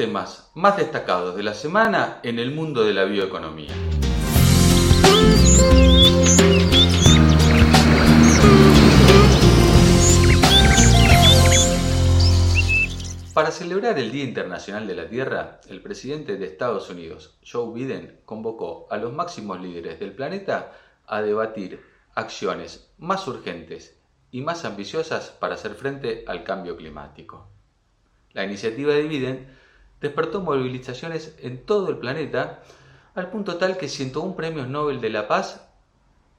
temas más destacados de la semana en el mundo de la bioeconomía. Para celebrar el Día Internacional de la Tierra, el presidente de Estados Unidos, Joe Biden, convocó a los máximos líderes del planeta a debatir acciones más urgentes y más ambiciosas para hacer frente al cambio climático. La iniciativa de Biden despertó movilizaciones en todo el planeta al punto tal que 101 premios Nobel de la Paz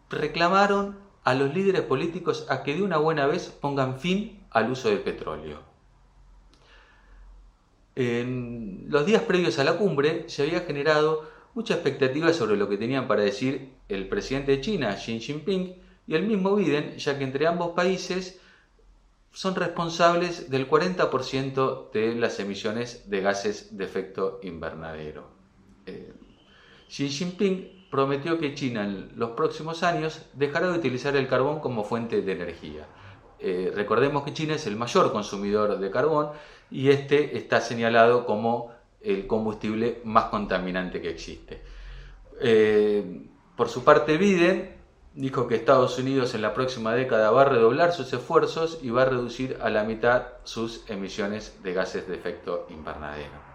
reclamaron a los líderes políticos a que de una buena vez pongan fin al uso del petróleo. En los días previos a la cumbre se había generado mucha expectativa sobre lo que tenían para decir el presidente de China, Xi Jinping, y el mismo Biden, ya que entre ambos países son responsables del 40% de las emisiones de gases de efecto invernadero. Eh, Xi Jinping prometió que China en los próximos años dejará de utilizar el carbón como fuente de energía. Eh, recordemos que China es el mayor consumidor de carbón y este está señalado como el combustible más contaminante que existe. Eh, por su parte, Biden dijo que Estados Unidos en la próxima década va a redoblar sus esfuerzos y va a reducir a la mitad sus emisiones de gases de efecto invernadero.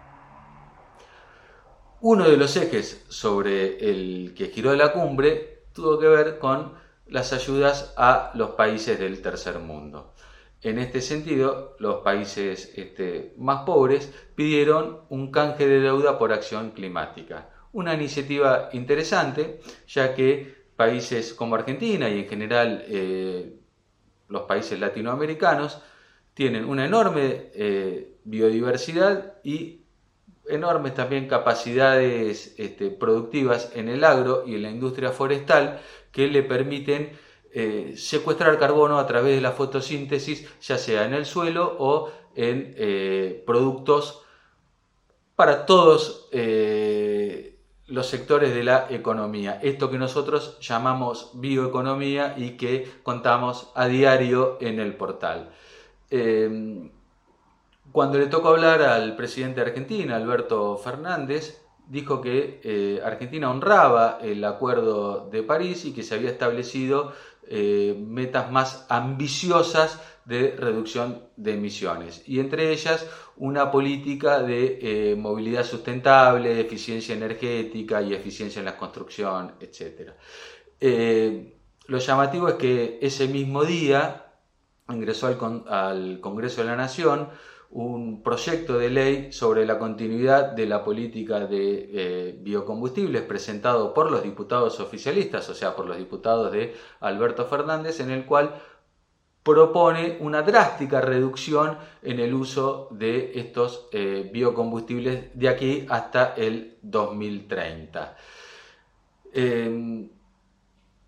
Uno de los ejes sobre el que giró la cumbre tuvo que ver con las ayudas a los países del tercer mundo. En este sentido, los países este, más pobres pidieron un canje de deuda por acción climática. Una iniciativa interesante, ya que países como Argentina y en general eh, los países latinoamericanos tienen una enorme eh, biodiversidad y enormes también capacidades este, productivas en el agro y en la industria forestal que le permiten eh, secuestrar carbono a través de la fotosíntesis, ya sea en el suelo o en productos para todos eh, los sectores de la economía. Esto que nosotros llamamos bioeconomía y que contamos a diario en el portal. cuando le tocó hablar al presidente de Argentina, Alberto Fernández, dijo que eh, Argentina honraba el acuerdo de París y que se había establecido eh, metas más ambiciosas de reducción de emisiones y entre ellas una política de eh, movilidad sustentable, eficiencia energética y eficiencia en la construcción, etc. lo llamativo es que ese mismo día ingresó al Congreso de la Nación un proyecto de ley sobre la continuidad de la política de eh, biocombustibles presentado por los diputados oficialistas, o sea, por los diputados de Alberto Fernández, en el cual propone una drástica reducción en el uso de estos eh, biocombustibles de aquí hasta el 2030. Em,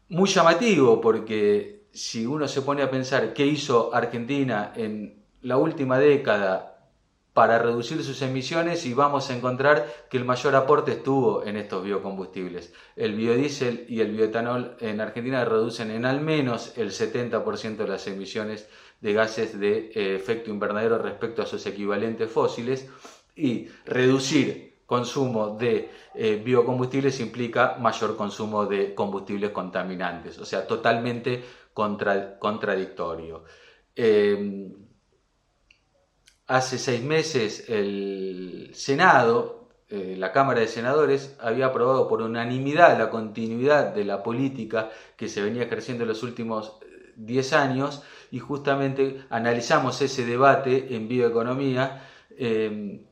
muy llamativo porque si uno se pone a pensar qué hizo Argentina en la última década para reducir sus emisiones y vamos a encontrar que el mayor aporte estuvo en estos biocombustibles. El biodiesel y el bioetanol en Argentina reducen en al menos el 70% de las emisiones de gases de eh, efecto invernadero respecto a sus equivalentes fósiles y reducir consumo de eh, biocombustibles implica mayor consumo de combustibles contaminantes, o sea, totalmente contradictorio. Eh, Hace seis meses el Senado, eh, la Cámara de Senadores, había aprobado por unanimidad la continuidad de la política que se venía ejerciendo en los últimos eh, diez años y justamente analizamos ese debate en bioeconomía eh,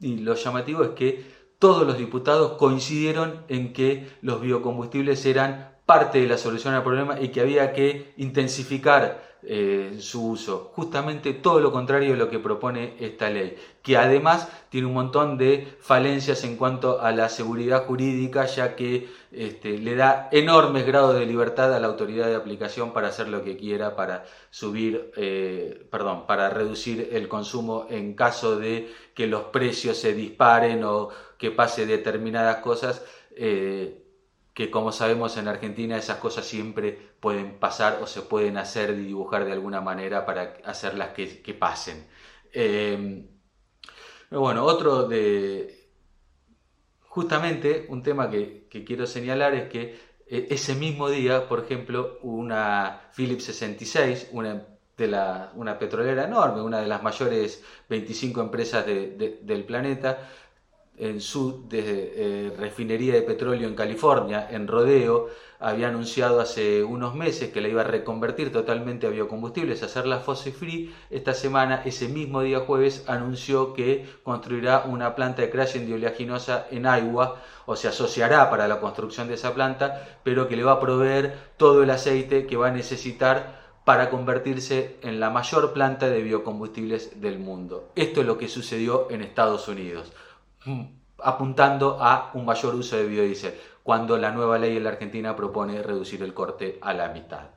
y lo llamativo es que todos los diputados coincidieron en que los biocombustibles eran parte de la solución al problema y que había que intensificar eh, su uso. Justamente todo lo contrario de lo que propone esta ley, que además tiene un montón de falencias en cuanto a la seguridad jurídica, ya que este, le da enormes grados de libertad a la autoridad de aplicación para hacer lo que quiera, para subir, eh, perdón, para reducir el consumo en caso de que los precios se disparen o que pase determinadas cosas. Eh, que como sabemos en Argentina esas cosas siempre pueden pasar o se pueden hacer y dibujar de alguna manera para hacerlas que, pasen. Em, Bueno, otro de... Justamente un tema que, quiero señalar es que eh, ese mismo día, por ejemplo, una Philips 66, una, de la, una petrolera enorme, una de las mayores 25 empresas del planeta, en su eh, refinería de petróleo en California, en Rodeo, había anunciado hace unos meses que la iba a reconvertir totalmente a biocombustibles, hacerla fossil free. Esta semana, ese mismo día jueves, anunció que construirá una planta de crashing de oleaginosa en Iowa, o se asociará para la construcción de esa planta, pero que le va a proveer todo el aceite que va a necesitar para convertirse en la mayor planta de biocombustibles del mundo. Esto es lo que sucedió en Estados Unidos. Apuntando a un mayor uso de biodiesel, cuando la nueva ley en la Argentina propone reducir el corte a la mitad.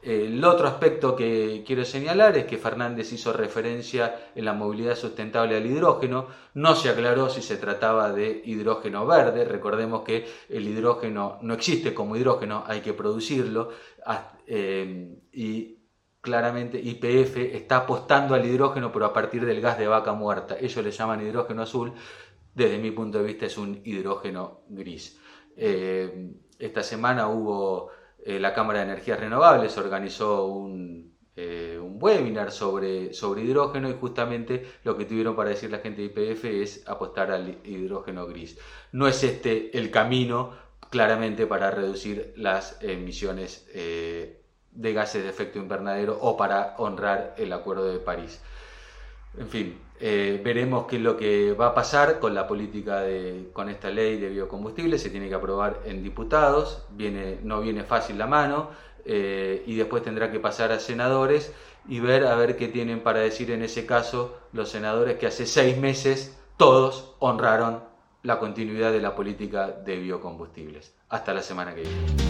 El otro aspecto que quiero señalar es que Fernández hizo referencia en la movilidad sustentable al hidrógeno. No se aclaró si se trataba de hidrógeno verde. Recordemos que el hidrógeno no existe como hidrógeno, hay que producirlo. Ah, eh, y claramente YPF está apostando al hidrógeno, pero a partir del gas de vaca muerta. Ellos le llaman hidrógeno azul desde mi punto de vista es un hidrógeno gris. Eh, esta semana hubo eh, la Cámara de Energías Renovables, organizó un, eh, un, webinar sobre, sobre hidrógeno y justamente lo que tuvieron para decir la gente de IPF es apostar al hidrógeno gris. No es este el camino claramente para reducir las emisiones de gases de efecto invernadero o para honrar el Acuerdo de París. En fin, eh, veremos qué es lo que va a pasar con la política de, con esta ley de biocombustibles. Se tiene que aprobar en diputados, no viene fácil la mano, eh, y después tendrá que pasar a senadores y ver a ver qué tienen para decir en ese caso los senadores que hace seis meses todos honraron la continuidad de la política de biocombustibles. Hasta la semana que viene.